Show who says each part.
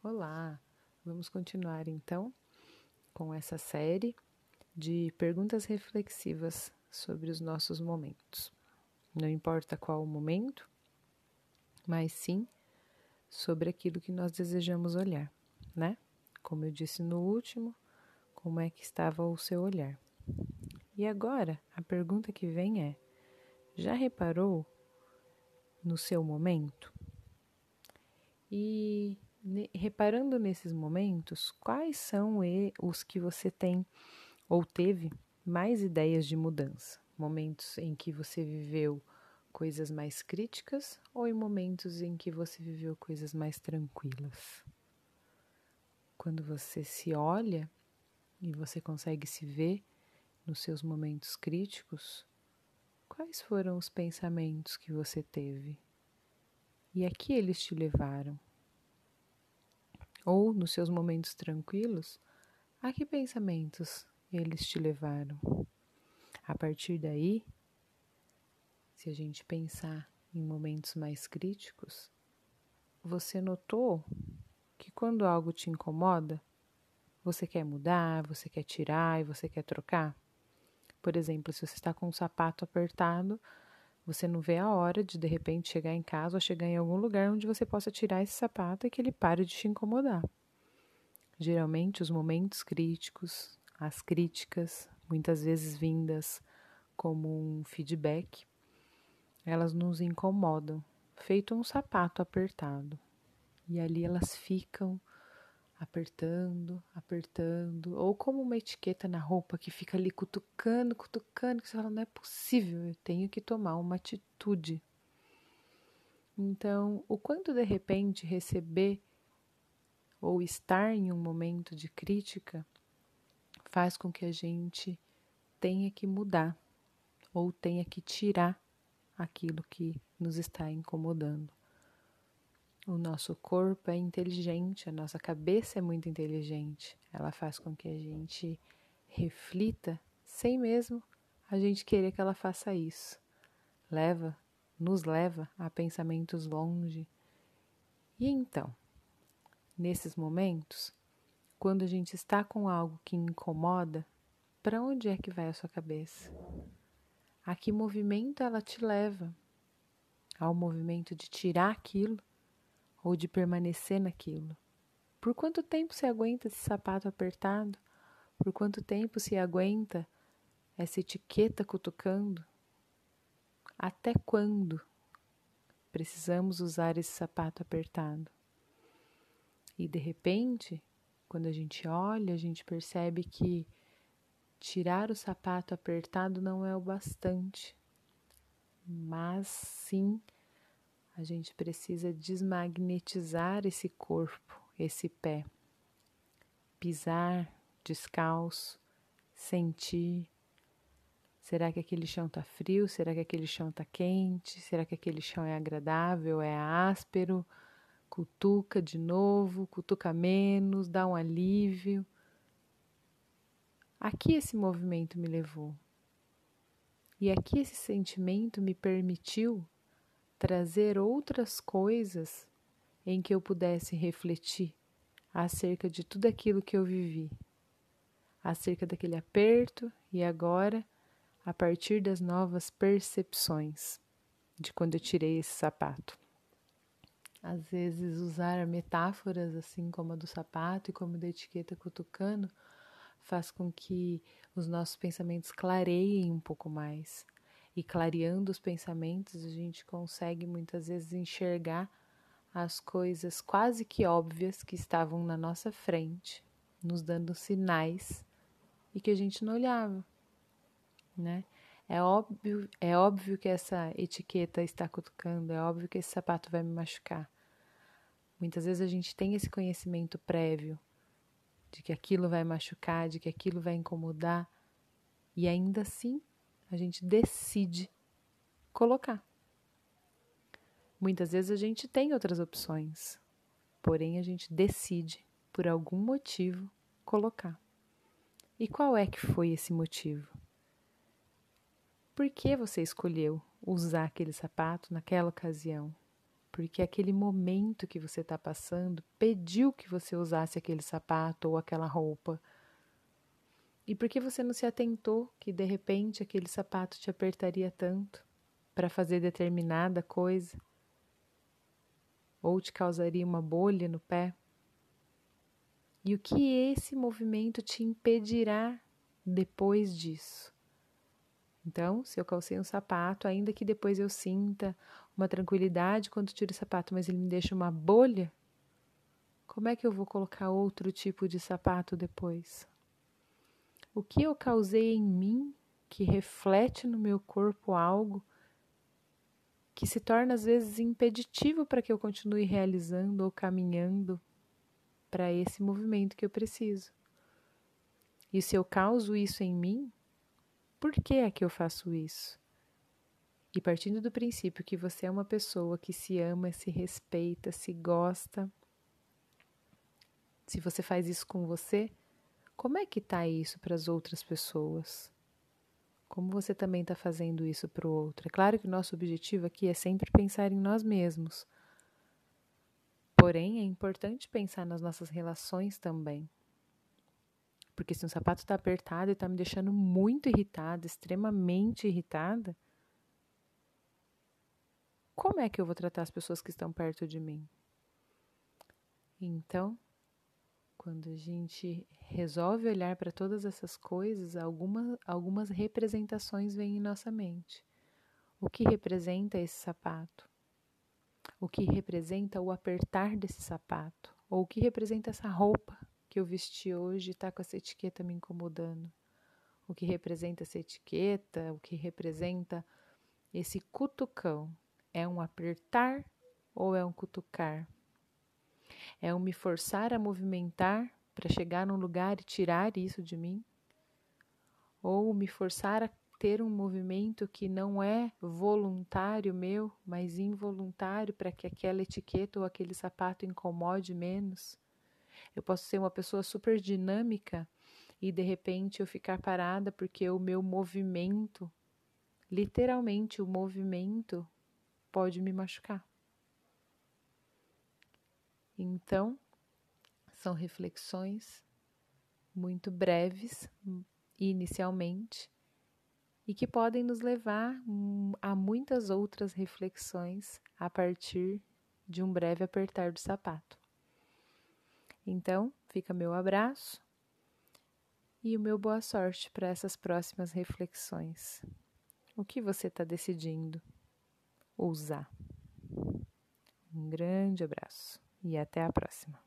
Speaker 1: Olá! Vamos continuar então com essa série de perguntas reflexivas sobre os nossos momentos. Não importa qual o momento, mas sim sobre aquilo que nós desejamos olhar, né? Como eu disse no último, como é que estava o seu olhar. E agora, a pergunta que vem é: já reparou no seu momento? E reparando nesses momentos, quais são os que você tem ou teve mais ideias de mudança? Momentos em que você viveu coisas mais críticas ou em momentos em que você viveu coisas mais tranquilas? Quando você se olha e você consegue se ver nos seus momentos críticos, quais foram os pensamentos que você teve? E a que eles te levaram? Ou nos seus momentos tranquilos, a que pensamentos eles te levaram? A partir daí, se a gente pensar em momentos mais críticos, você notou que quando algo te incomoda, você quer mudar, você quer tirar e você quer trocar? Por exemplo, se você está com um sapato apertado, você não vê a hora de de repente chegar em casa ou chegar em algum lugar onde você possa tirar esse sapato e que ele pare de te incomodar. Geralmente, os momentos críticos, as críticas, muitas vezes vindas como um feedback, elas nos incomodam, feito um sapato apertado. E ali elas ficam apertando, apertando, ou como uma etiqueta na roupa que fica ali cutucando, cutucando, que você fala, não é possível, eu tenho que tomar uma atitude. Então, o quanto de repente receber ou estar em um momento de crítica faz com que a gente tenha que mudar ou tenha que tirar aquilo que nos está incomodando. O nosso corpo é inteligente, a nossa cabeça é muito inteligente. Ela faz com que a gente reflita sem mesmo a gente querer que ela faça isso. Leva, nos leva a pensamentos longe. E então, nesses momentos, quando a gente está com algo que incomoda, para onde é que vai a sua cabeça? A que movimento ela te leva? Ao movimento de tirar aquilo ou de permanecer naquilo? Por quanto tempo se aguenta esse sapato apertado? Por quanto tempo se aguenta essa etiqueta cutucando? Até quando precisamos usar esse sapato apertado? E de repente, quando a gente olha, a gente percebe que tirar o sapato apertado não é o bastante, mas sim a gente precisa desmagnetizar esse corpo, esse pé. Pisar descalço, sentir. Será que aquele chão está frio? Será que aquele chão está quente? Será que aquele chão é agradável? É áspero? Cutuca de novo, cutuca menos, dá um alívio. Aqui esse movimento me levou. E aqui esse sentimento me permitiu trazer outras coisas em que eu pudesse refletir acerca de tudo aquilo que eu vivi, acerca daquele aperto e agora a partir das novas percepções de quando eu tirei esse sapato. Às vezes usar metáforas assim como a do sapato e como da etiqueta cutucando faz com que os nossos pensamentos clareiem um pouco mais, e clareando os pensamentos, a gente consegue muitas vezes enxergar as coisas quase que óbvias que estavam na nossa frente, nos dando sinais e que a gente não olhava, né? É óbvio, é óbvio que essa etiqueta está cutucando, é óbvio que esse sapato vai me machucar. Muitas vezes a gente tem esse conhecimento prévio de que aquilo vai machucar, de que aquilo vai incomodar, e ainda assim a gente decide colocar. Muitas vezes a gente tem outras opções, porém a gente decide, por algum motivo, colocar. E qual é que foi esse motivo? Por que você escolheu usar aquele sapato naquela ocasião? porque aquele momento que você está passando pediu que você usasse aquele sapato ou aquela roupa. E por que você não se atentou que de repente aquele sapato te apertaria tanto para fazer determinada coisa? Ou te causaria uma bolha no pé? E o que esse movimento te impedirá depois disso? Então, se eu calcei um sapato, ainda que depois eu sinta uma tranquilidade quando tiro o sapato, mas ele me deixa uma bolha, como é que eu vou colocar outro tipo de sapato depois? O que eu causei em mim que reflete no meu corpo algo que se torna às vezes impeditivo para que eu continue realizando ou caminhando para esse movimento que eu preciso. E se eu causo isso em mim, por que é que eu faço isso? E partindo do princípio que você é uma pessoa que se ama, se respeita, se gosta, se você faz isso com você, como é que tá isso para as outras pessoas? Como você também está fazendo isso para o outro? É claro que o nosso objetivo aqui é sempre pensar em nós mesmos. Porém, é importante pensar nas nossas relações também. Porque se um sapato está apertado e está me deixando muito irritada, extremamente irritada, como é que eu vou tratar as pessoas que estão perto de mim? Então, quando a gente resolve olhar para todas essas coisas, alguma, algumas representações vêm em nossa mente. O que representa esse sapato? O que representa o apertar desse sapato? Ou o que representa essa roupa que eu vesti hoje está com essa etiqueta me incomodando? O que representa essa etiqueta? O que representa esse cutucão? É um apertar ou é um cutucar? É um me forçar a movimentar para chegar num lugar e tirar isso de mim? Ou me forçar a ter um movimento que não é voluntário meu, mas involuntário para que aquela etiqueta ou aquele sapato incomode menos? Eu posso ser uma pessoa super dinâmica e de repente eu ficar parada porque o meu movimento, literalmente o movimento, pode me machucar. Então, são reflexões muito breves inicialmente e que podem nos levar a muitas outras reflexões a partir de um breve apertar do sapato. Então, fica meu abraço e o meu boa sorte para essas próximas reflexões. O que você está decidindo usar? Um grande abraço e até a próxima.